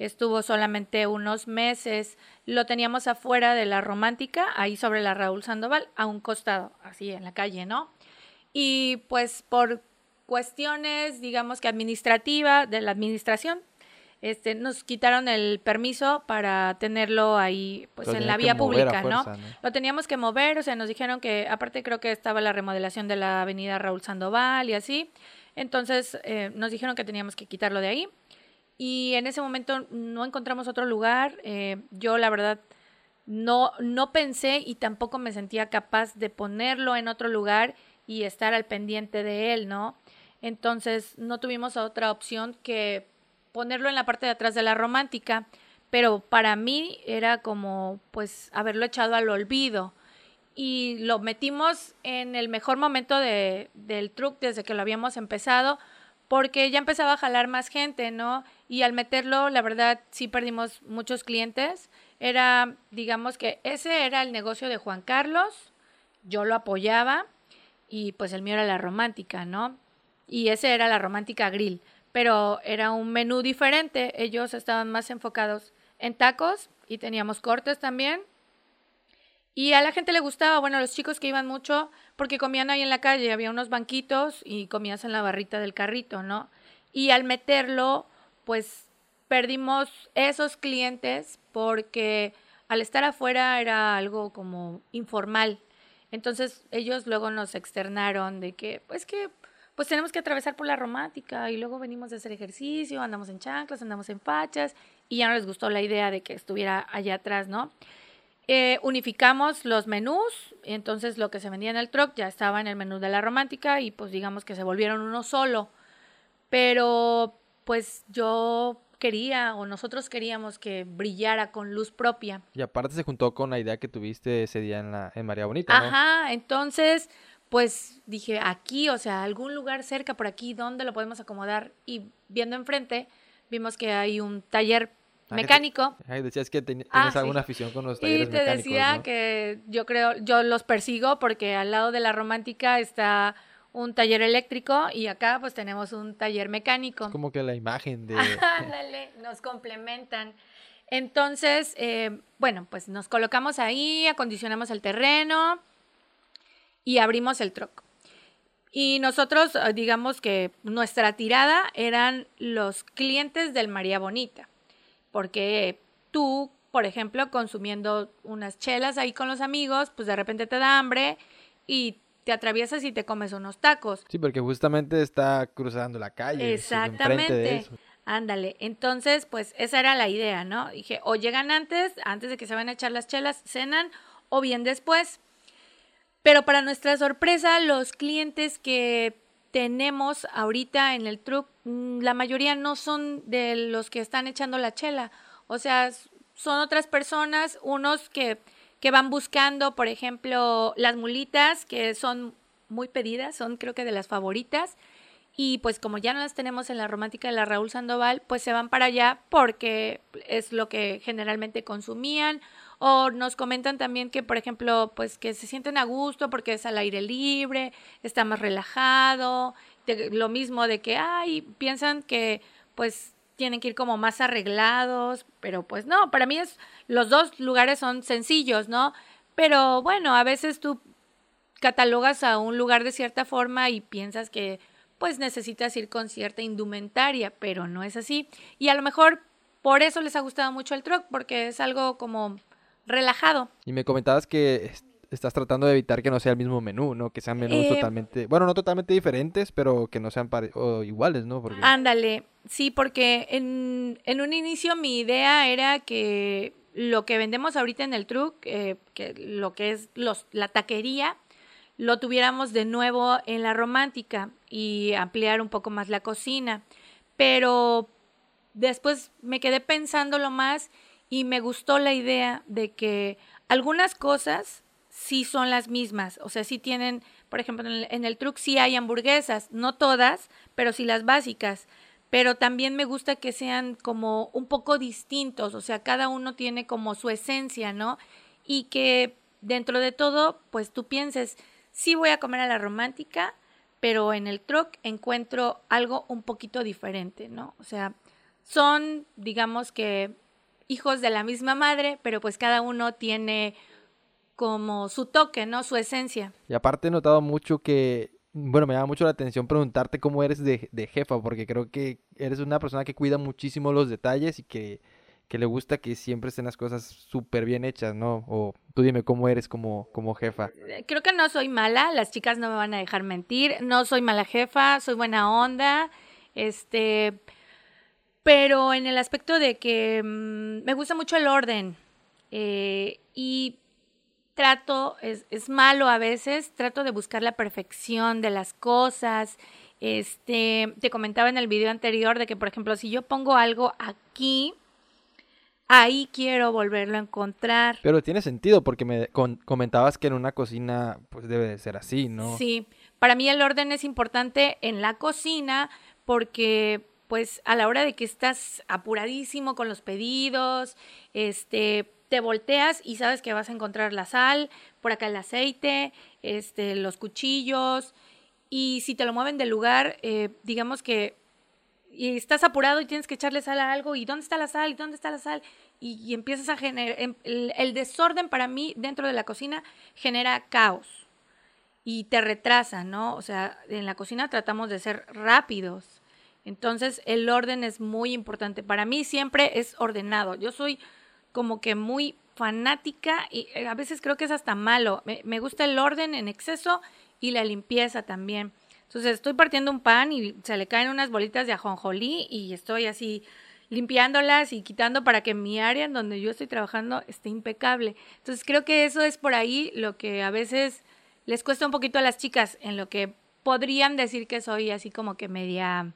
Estuvo solamente unos meses. Lo teníamos afuera de la romántica, ahí sobre la Raúl Sandoval, a un costado, así en la calle, ¿no? Y pues por cuestiones, digamos que administrativa, de la administración, este, nos quitaron el permiso para tenerlo ahí, pues en la vía pública, ¿no? Lo teníamos que mover, o sea, nos dijeron que, aparte creo que estaba la remodelación de la avenida Raúl Sandoval y así, entonces eh, nos dijeron que teníamos que quitarlo de ahí. Y en ese momento no encontramos otro lugar. eh, yo, la verdad, no, no pensé y tampoco me sentía capaz de ponerlo en otro lugar y estar al pendiente de él, ¿no? Entonces no tuvimos otra opción que ponerlo en la parte de atrás de la romántica, pero para mí era como pues haberlo echado al olvido y lo metimos en el mejor momento de, del truck desde que lo habíamos empezado porque ya empezaba a jalar más gente, ¿no? Y al meterlo, la verdad, sí perdimos muchos clientes. Era, digamos que ese era el negocio de Juan Carlos, yo lo apoyaba y pues el mío era la romántica, ¿no? Y ese era la romántica grill, pero era un menú diferente, ellos estaban más enfocados en tacos y teníamos cortes también. Y a la gente le gustaba, bueno, los chicos que iban mucho, porque comían ahí en la calle, había unos banquitos y comías en la barrita del carrito, ¿no? Y al meterlo, pues perdimos esos clientes porque al estar afuera era algo como informal. Entonces ellos luego nos externaron de que, pues que, pues tenemos que atravesar por la romántica y luego venimos a hacer ejercicio, andamos en chanclas, andamos en fachas y ya no les gustó la idea de que estuviera allá atrás, ¿no? Eh, unificamos los menús, entonces lo que se vendía en el truck ya estaba en el menú de la romántica y pues digamos que se volvieron uno solo. Pero pues yo quería o nosotros queríamos que brillara con luz propia. Y aparte se juntó con la idea que tuviste ese día en, la, en María Bonita, ¿no? Ajá, entonces pues dije aquí, o sea, algún lugar cerca por aquí, ¿dónde lo podemos acomodar? Y viendo enfrente, vimos que hay un taller Ah, mecánico. Ay, decías que ten- Ah, tienes sí. alguna afición con los Y talleres te mecánicos, decía ¿no? que yo creo, yo los persigo porque al lado de la romántica está un taller eléctrico y acá pues tenemos un taller mecánico. Es como que la imagen de... (laughs) (laughs) Ándale, nos complementan. Entonces, eh, bueno, pues nos colocamos ahí, acondicionamos el terreno y abrimos el troc. Y nosotros, eh, digamos que nuestra tirada eran los clientes del María Bonita, porque tú, por ejemplo, consumiendo unas chelas ahí con los amigos, pues de repente te da hambre y te atraviesas y te comes unos tacos. Sí, porque justamente está cruzando la calle. de Exactamente. eso. Ándale. Entonces, pues esa era la idea, ¿no? Dije, o llegan antes, antes de que se van a echar las chelas, cenan, o bien después. Pero para nuestra sorpresa, los clientes que tenemos ahorita en el truck, mm, la mayoría no son de los que están echando la chela. O sea, son otras personas, unos que, que van buscando, por ejemplo, las mulitas, que son muy pedidas, son creo que de las favoritas. Y pues como ya no las tenemos en la romántica de la Raúl Sandoval, pues se van para allá porque es lo que generalmente consumían. O nos comentan también que, por ejemplo, pues que se sienten a gusto porque es al aire libre, está más relajado. lo mismo de que, ay, piensan que pues tienen que ir como más arreglados, pero pues no, para mí es, los dos lugares son sencillos, ¿no? Pero bueno, a veces tú catalogas a un lugar de cierta forma y piensas que pues necesitas ir con cierta indumentaria, pero no es así. Y a lo mejor por eso les ha gustado mucho el truck, porque es algo como relajado. Y me comentabas que es- estás tratando de evitar que no sea el mismo menú, ¿no? Que sean menús Eh, totalmente... Bueno, no totalmente diferentes, pero que no sean o iguales, ¿no? Porque... Ándale, sí, porque en, en un inicio mi idea era que lo que vendemos ahorita en el truck, eh, que lo que es los, la taquería, lo tuviéramos de nuevo en la romántica y ampliar un poco más la cocina. Pero después me quedé pensándolo más y me gustó la idea de que algunas cosas sí son las mismas, o sea, sí tienen, por ejemplo, en el, truck sí hay hamburguesas, no todas, pero sí las básicas, pero también me gusta que sean como un poco distintos, o sea, cada uno tiene como su esencia, ¿no? Y que dentro de todo, pues tú pienses, sí voy a comer a la romántica, pero en el truck encuentro algo un poquito diferente, ¿no? O sea, son, digamos que, hijos de la misma madre, pero pues cada uno tiene como su toque, ¿no? Su esencia. Y aparte he notado mucho que, bueno, me llama mucho la atención preguntarte cómo eres de, de jefa, porque creo que eres una persona que cuida muchísimo los detalles y que, que le gusta que siempre estén las cosas súper bien hechas, ¿no? O tú dime cómo eres como, como jefa. Eh, Creo que no soy mala, las chicas no me van a dejar mentir, no soy mala jefa, soy buena onda, este, pero en el aspecto de que mm, me gusta mucho el orden eh, y trato, es, es malo a veces, trato de buscar la perfección de las cosas. Este, te comentaba en el video anterior de que, por ejemplo, si yo pongo algo aquí, ahí quiero volverlo a encontrar. Pero tiene sentido porque me con- comentabas que en una cocina pues debe de ser así, ¿no? Sí, para mí el orden es importante en la cocina porque pues a la hora de que estás apuradísimo con los pedidos, este, te volteas y sabes que vas a encontrar la sal, por acá el aceite, este, los cuchillos y si te lo mueven del lugar, eh, digamos que estás apurado y tienes que echarle sal a algo y dónde está la sal y dónde está la sal y, empiezas a generar el, el desorden para mí dentro de la cocina genera caos y te retrasa, ¿no? O sea, en la cocina tratamos de ser rápidos. Entonces, el orden es muy importante. Para mí siempre es ordenado. Yo soy como que muy fanática y eh, a veces creo que es hasta malo. Me, me gusta el orden en exceso y la limpieza también. Entonces, estoy partiendo un pan y se le caen unas bolitas de ajonjolí y estoy así limpiándolas y quitando para que mi área en donde yo estoy trabajando esté impecable. Entonces, creo que eso es por ahí lo que a veces les cuesta un poquito a las chicas, en lo que podrían decir que soy así como que media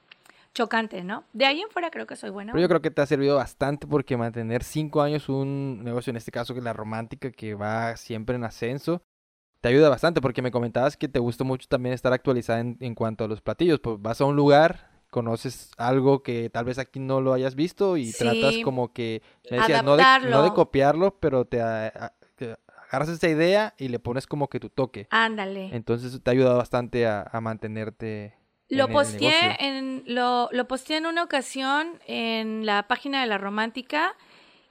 chocante, ¿no? De ahí en fuera creo que soy buena. Pero yo creo que te ha servido bastante porque mantener cinco años un negocio, en este caso que es la romántica, que va siempre en ascenso, te ayuda bastante porque me comentabas que te gusta mucho también estar actualizada en, en cuanto a los platillos. Pues vas a un lugar, conoces algo que tal vez aquí no lo hayas visto y tratas como que, me decías, no de, no de Adaptarlo. copiarlo, pero te, a- te agarras esa idea y le pones como que tu toque. Ándale. Entonces te ha ayudado bastante a, a mantenerte Lo en posteé en lo, lo posteé en una ocasión en la página de la romántica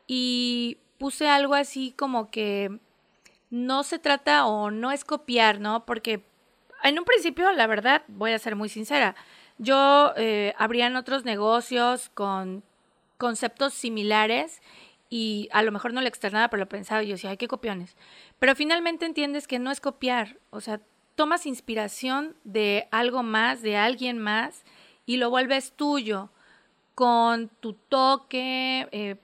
y puse algo así como que no se trata o no es copiar, ¿no? Porque en un principio, la verdad, voy a ser muy sincera, yo eh, abrían otros negocios con conceptos similares y a lo mejor no lo externaba, pero lo pensaba y yo decía, ay, qué copiones. Pero finalmente entiendes que no es copiar, o sea, tomas inspiración de algo más, de alguien más, y lo vuelves tuyo, con tu toque, eh,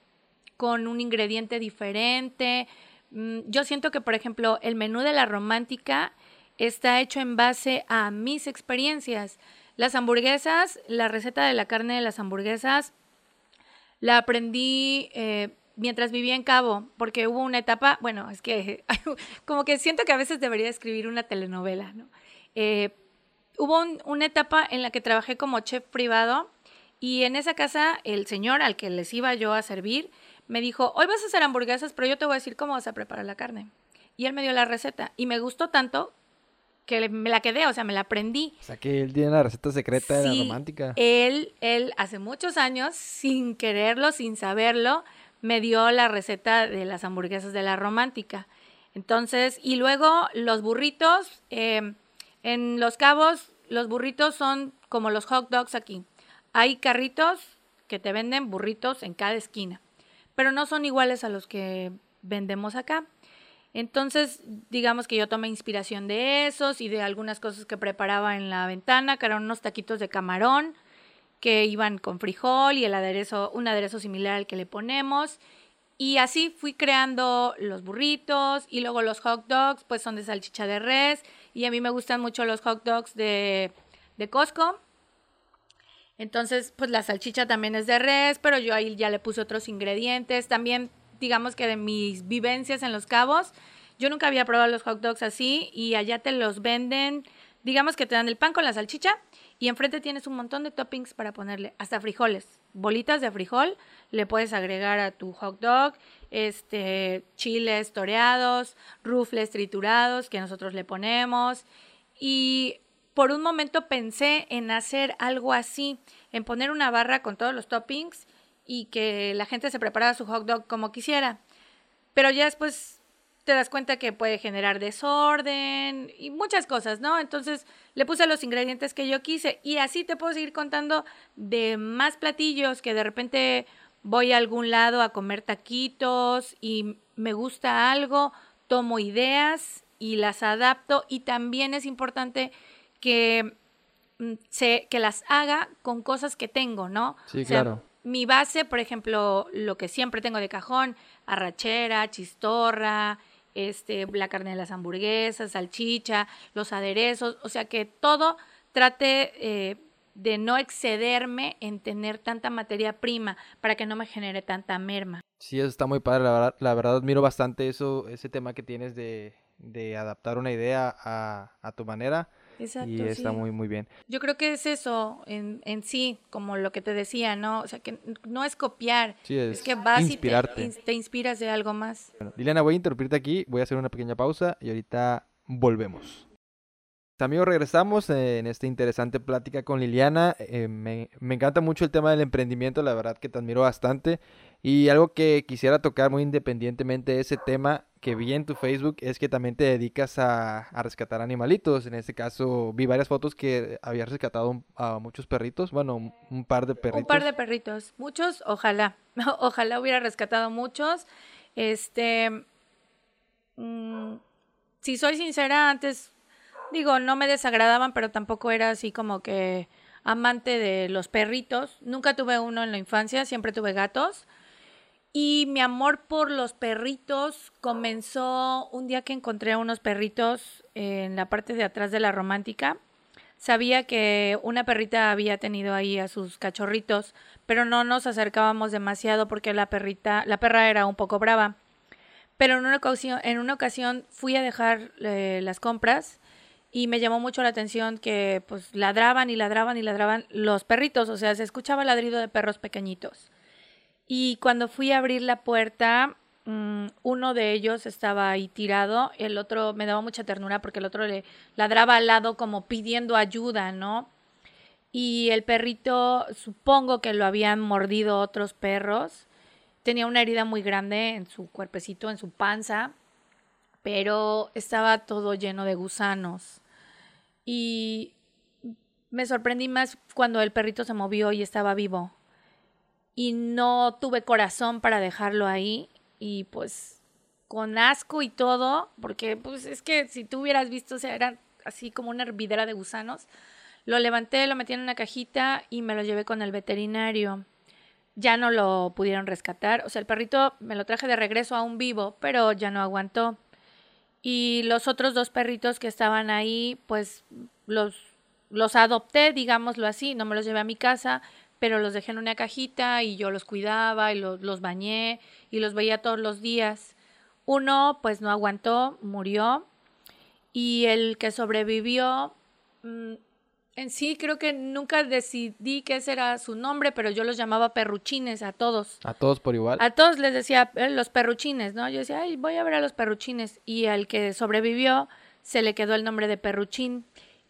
con un ingrediente diferente. Mm, Yo siento que, por ejemplo, el menú de la romántica está hecho en base a mis experiencias. Las hamburguesas, la receta de la carne de las hamburguesas, la aprendí eh, mientras vivía en Cabo, porque hubo una etapa, bueno, es que (laughs) como que siento que a veces debería escribir una telenovela, ¿no? Eh, hubo un- una etapa en la que trabajé como chef privado y en esa casa el señor al que les iba yo a servir me dijo, hoy vas a hacer hamburguesas, pero yo te voy a decir cómo vas a preparar la carne. Y él me dio la receta y me gustó tanto que me la quedé, o sea, me la aprendí. O sea que él tiene la receta secreta de la Sí, romántica. Él, él hace muchos años, sin quererlo, sin saberlo, me dio la receta de las hamburguesas de la romántica. Entonces, y luego los burritos, eh, en Los Cabos, los burritos son como los hot dogs aquí. Hay carritos que te venden burritos en cada esquina, pero no son iguales a los que vendemos acá. Entonces, digamos que yo tomé inspiración de esos y de algunas cosas que preparaba en la ventana, que eran unos taquitos de camarón que iban con frijol y el aderezo, un aderezo similar al que le ponemos. Y así fui creando los burritos y luego los hot dogs, pues son de salchicha de res. Y a mí me gustan mucho los hot dogs de, de Costco. Entonces, pues la salchicha también es de res, pero yo ahí ya le puse otros ingredientes. También, digamos que de mis vivencias en Los Cabos, yo nunca había probado los hot dogs así y allá te los venden, digamos que te dan el pan con la salchicha y enfrente tienes un montón de toppings para ponerle, hasta frijoles, bolitas de frijol, le puedes agregar a tu hot dog, este, chiles toreados, rufles triturados que nosotros le ponemos y por un momento pensé en hacer algo así, en poner una barra con todos los toppings y que la gente se preparara su hot dog como quisiera. Pero ya después te das cuenta que puede generar desorden y muchas cosas, ¿no? Entonces le puse los ingredientes que yo quise y así te puedo seguir contando de más platillos que de repente voy a algún lado a comer taquitos y me gusta algo, tomo ideas y las adapto y también es importante que mm, se, que las haga con cosas que tengo, ¿no? Sí, O sea, claro. Mi base, por ejemplo, lo que siempre tengo de cajón, arrachera, chistorra, este, la carne de las hamburguesas, salchicha, los aderezos, o sea que todo trate eh, de no excederme en tener tanta materia prima para que no me genere tanta merma. Sí, eso está muy padre, la verdad, la verdad admiro bastante eso, ese tema que tienes de, de adaptar una idea a, a tu manera Exacto, y está sí. muy muy bien. Yo creo que es eso en, en sí, como lo que te decía, ¿no? O sea, que no es copiar, Sí, es, es que vas inspirarte. y te, te inspiras de algo más. Bueno, Liliana, voy a interrumpirte aquí, voy a hacer una pequeña pausa y ahorita volvemos. Amigos, regresamos en esta interesante plática con Liliana. Eh, me, me encanta mucho el tema del emprendimiento, la verdad que te admiro bastante. Y algo que quisiera tocar muy independientemente de ese tema que vi en tu Facebook es que también te dedicas a, a rescatar animalitos. En este caso vi varias fotos que habías rescatado a muchos perritos, bueno, un, par de perritos. Un par de perritos, muchos, ojalá, (laughs) ojalá hubiera rescatado muchos. Este, mm, si soy sincera, antes, digo, no me desagradaban, pero tampoco era así como que amante de los perritos. Nunca tuve uno en la infancia, siempre tuve gatos. Y mi amor por los perritos comenzó un día que encontré unos perritos en la parte de atrás de la romántica. sabía que una perrita había tenido ahí a sus cachorritos, pero no nos acercábamos demasiado porque la perrita, la perra era un poco brava. Pero en una ocasión, en una ocasión fui a dejar eh, las compras y me llamó mucho la atención que pues ladraban y ladraban y ladraban los perritos, o sea, se escuchaba ladrido de perros pequeñitos. Y cuando fui a abrir la puerta, mm, uno de ellos estaba ahí tirado, el otro me daba mucha ternura porque el otro le ladraba al lado como pidiendo ayuda, ¿no? Y el perrito, supongo que lo habían mordido otros perros. Tenía una herida muy grande en su cuerpecito, en su panza, pero estaba todo lleno de gusanos. Y me sorprendí más cuando el perrito se movió y estaba vivo. Y no tuve corazón para dejarlo ahí. Y pues con asco y todo, porque pues es que si tú hubieras visto, o sea, era así como una hervidera de gusanos. Lo levanté, lo metí en una cajita y me lo llevé con el veterinario. Ya no lo pudieron rescatar. O sea, el perrito me lo traje de regreso a un vivo, pero ya no aguantó. Y los otros dos perritos que estaban ahí, pues los, los adopté, digámoslo así. No me los llevé a mi casa, pero los dejé en una cajita y yo los cuidaba y los, los bañé y los veía todos los días. Uno, pues no aguantó, murió. Y el que sobrevivió, mm, en sí creo que nunca decidí ese era su nombre, pero yo los llamaba perruchines a todos. A todos por igual. A todos les decía eh, los perruchines, ¿no? Yo decía, ay, voy a ver a los perruchines. Y al que sobrevivió se le quedó el nombre de perruchín.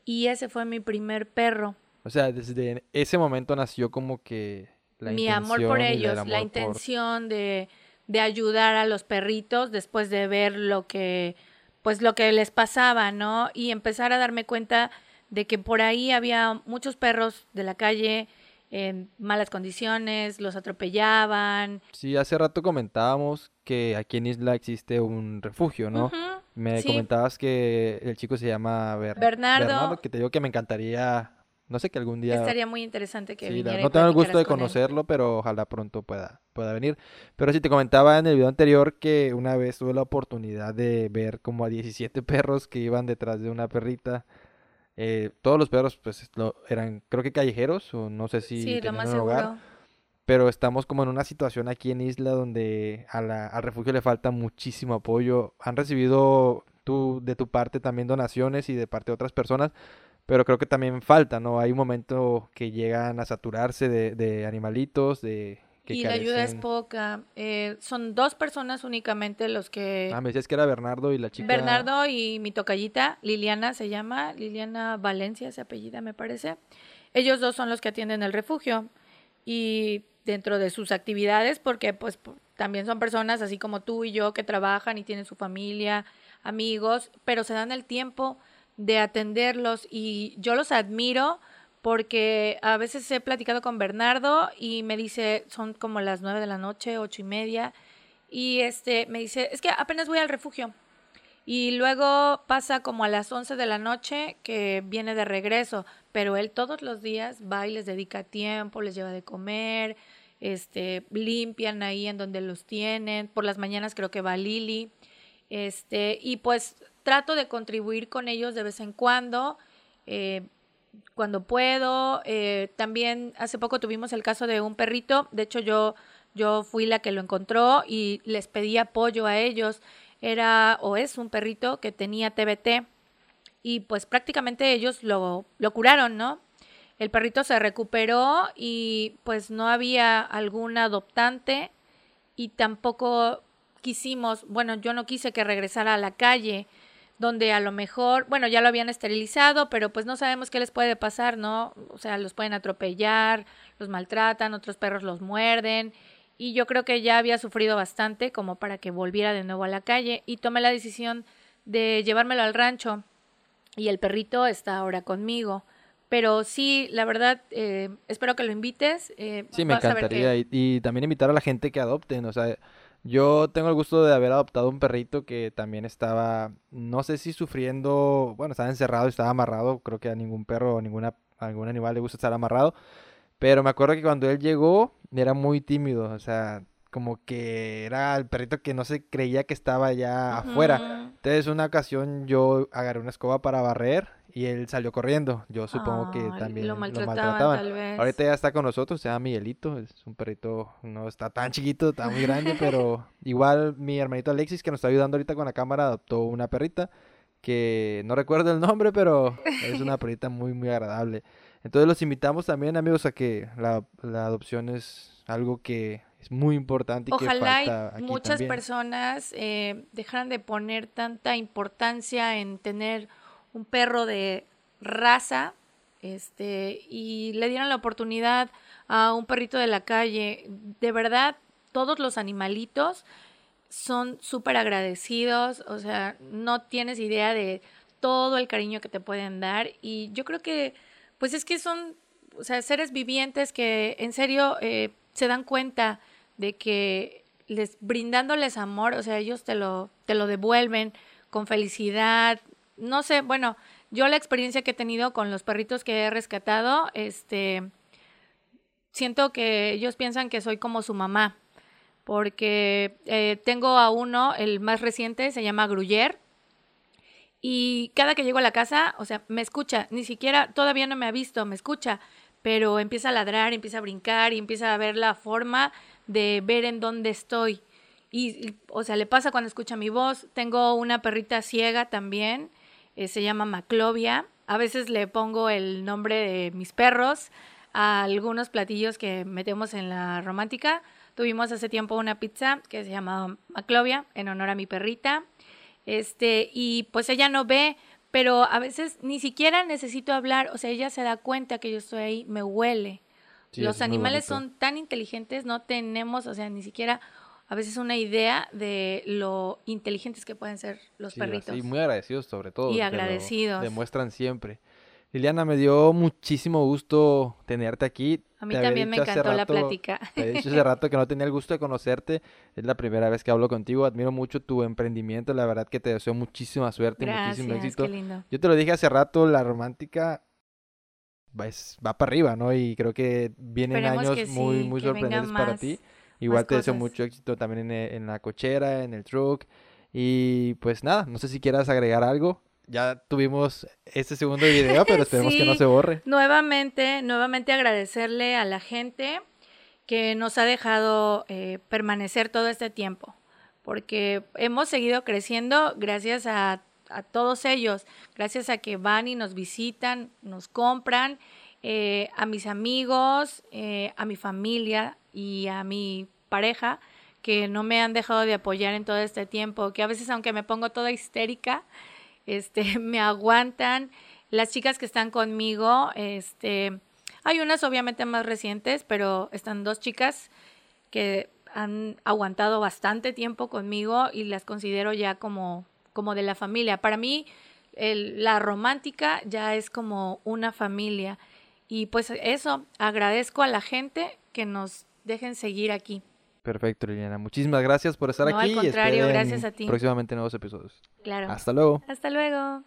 Y ese fue mi primer perro. O sea, desde ese momento nació como que la mi amor por ellos, la intención de, de ayudar a los perritos después de ver lo que, pues lo que les pasaba, ¿no? Y empezar a darme cuenta de que por ahí había muchos perros de la calle en malas condiciones, los atropellaban. Sí, hace rato comentábamos que aquí en Isla existe un refugio, ¿no? Me comentabas que el chico se llama Bernardo. que te digo que me encantaría, no sé, que algún día... Estaría muy interesante que viniera. No tengo el gusto de conocerlo, pero ojalá pronto pueda, pueda venir. Pero sí, te comentaba en el video anterior que una vez tuve la oportunidad de ver como a 17 (laughs) perros que iban detrás de una perrita eh, todos los perros, pues, eran, creo que callejeros, o no sé si sí, tenían un hogar. Pero estamos como en una situación aquí en Isla donde a la, al refugio le falta muchísimo apoyo. Han recibido tú, de tu parte también donaciones y de parte de otras personas, pero creo que también falta, ¿no? Hay un momento que llegan a saturarse de, de animalitos, de y la ayuda es poca. Eh, son dos personas únicamente los que... Ah, me decías que era Bernardo y la chica... Bernardo y mi tocallita, Liliana se llama, Liliana Valencia se apellida me parece. Ellos dos son los que atienden el refugio y dentro de sus actividades, porque pues también son personas así como tú y yo que trabajan y tienen su familia, amigos, pero se dan el tiempo de atenderlos y yo los admiro porque a veces he platicado con Bernardo y me dice, son como las nueve de la noche, ocho y media, y este me dice, es que apenas voy al refugio. Y luego pasa como a las once de la noche que viene de regreso, pero él todos los días va y les dedica tiempo, les lleva de comer, este, limpian ahí en donde los tienen, por las mañanas creo que va Lili, este, y pues trato de contribuir con ellos de vez en cuando, eh, cuando puedo. Eh, también hace poco tuvimos el caso de un perrito, de hecho yo, yo fui la que lo encontró y les pedí apoyo a ellos. Era o es un perrito que tenía TBT y pues prácticamente ellos lo, lo curaron, ¿no? El perrito se recuperó y pues no había algún adoptante y tampoco quisimos, bueno, yo no quise que regresara a la calle donde a lo mejor, bueno, ya lo habían esterilizado, pero pues no sabemos qué les puede pasar, ¿no? O sea, los pueden atropellar, los maltratan, otros perros los muerden, y yo creo que ya había sufrido bastante como para que volviera de nuevo a la calle, y tomé la decisión de llevármelo al rancho, y el perrito está ahora conmigo. Pero sí, la verdad, eh, espero que lo invites. Eh, sí, me encantaría. Y, y, también invitar a la gente que adopten. O sea, yo tengo el gusto de haber adoptado un perrito que también estaba, no sé si sufriendo, bueno, estaba encerrado, estaba amarrado, creo que a ningún perro o a ningún animal le gusta estar amarrado, pero me acuerdo que cuando él llegó era muy tímido, o sea, como que era el perrito que no se creía que estaba ya afuera. Entonces, una ocasión yo agarré una escoba para barrer y él salió corriendo. Yo supongo que también lo lo maltrataban, maltrataban. tal vez. Ahorita ya está con nosotros, se llama Miguelito, es un perrito, no está tan chiquito, está muy grande, (laughs) pero igual mi hermanito Alexis, que nos está ayudando ahorita con la cámara, adoptó una perrita que no recuerdo el nombre, pero es una (laughs) perrita muy, muy agradable. Entonces los invitamos también, amigos, a que la, la adopción es algo que es muy importante que Ojalá falta y aquí muchas también. personas eh, dejaran de poner tanta importancia en tener un perro de raza este, y le dieran la oportunidad a un perrito de la calle. De verdad, todos los animalitos son súper agradecidos, o sea, no tienes idea de todo el cariño que te pueden dar y yo creo que, pues es que son, o sea, seres vivientes que en serio eh, se dan cuenta de que les brindándoles amor, o sea, ellos te lo, te lo devuelven con felicidad. No sé, bueno, yo la experiencia que he tenido con los perritos que he rescatado, este, siento que ellos piensan que soy como su mamá, porque eh, tengo a uno, el más reciente, se llama Gruyer, y cada que llego a la casa, o sea, me escucha, ni siquiera, todavía no me ha visto, me escucha, pero empieza a ladrar, empieza a brincar y empieza a ver la forma de ver en dónde estoy. Y, o sea, le pasa cuando escucha mi voz. Tengo una perrita ciega también, eh, se llama Maclovia. A veces le pongo el nombre de mis perros a algunos platillos que metemos en la romántica. Tuvimos hace tiempo una pizza que se llamaba Maclovia en honor a mi perrita. Este, y pues ella no ve, pero a veces ni siquiera necesito hablar, o sea, ella se da cuenta que yo estoy ahí, me huele. Sí, Los animales son tan inteligentes, no tenemos, o sea, ni siquiera a veces una idea de lo inteligentes que pueden ser los Sí, perritos. así, muy agradecidos sobre todo. Y agradecidos. demuestran siempre. Liliana, me dio muchísimo gusto tenerte aquí. A mí Te también me encantó la plática. Te he dicho hace rato que no tenía el gusto de conocerte. Es la primera vez que hablo contigo. Admiro mucho tu emprendimiento. La verdad que te deseo muchísima suerte, muchísimo Gracias, éxito. qué lindo. Yo te lo dije hace rato, la romántica va, es- va para arriba, ¿no? Y creo que vienen Esperemos años que muy, sí, muy vengan sorprendentes para más- ti. Igual te deseo cosas. mucho éxito también en, en la cochera, en el truck. Y pues nada, no sé si quieras agregar algo. Ya tuvimos este segundo video, pero (laughs) esperemos que no Sí. se borre. Nuevamente, nuevamente agradecerle a la gente que nos ha dejado eh, permanecer todo este tiempo, porque hemos seguido creciendo gracias a, a todos ellos, gracias a que van y nos visitan, nos compran, eh, a mis amigos, eh, a mi familia y a mi pareja que no me han dejado de apoyar en todo este tiempo, que a veces aunque me pongo toda histérica, este, (laughs) me aguantan. Las chicas que están conmigo, este, hay unas obviamente más recientes, pero están dos chicas que han aguantado bastante tiempo conmigo y las considero ya como, como de la familia. Para mí, el- la romántica ya es como una familia. Y pues eso, agradezco a la gente que nos dejen seguir aquí. Perfecto, Liliana. Muchísimas gracias por estar No, al aquí y contrario, gracias a ti. próximamente nuevos episodios. Claro. Hasta luego. Hasta luego.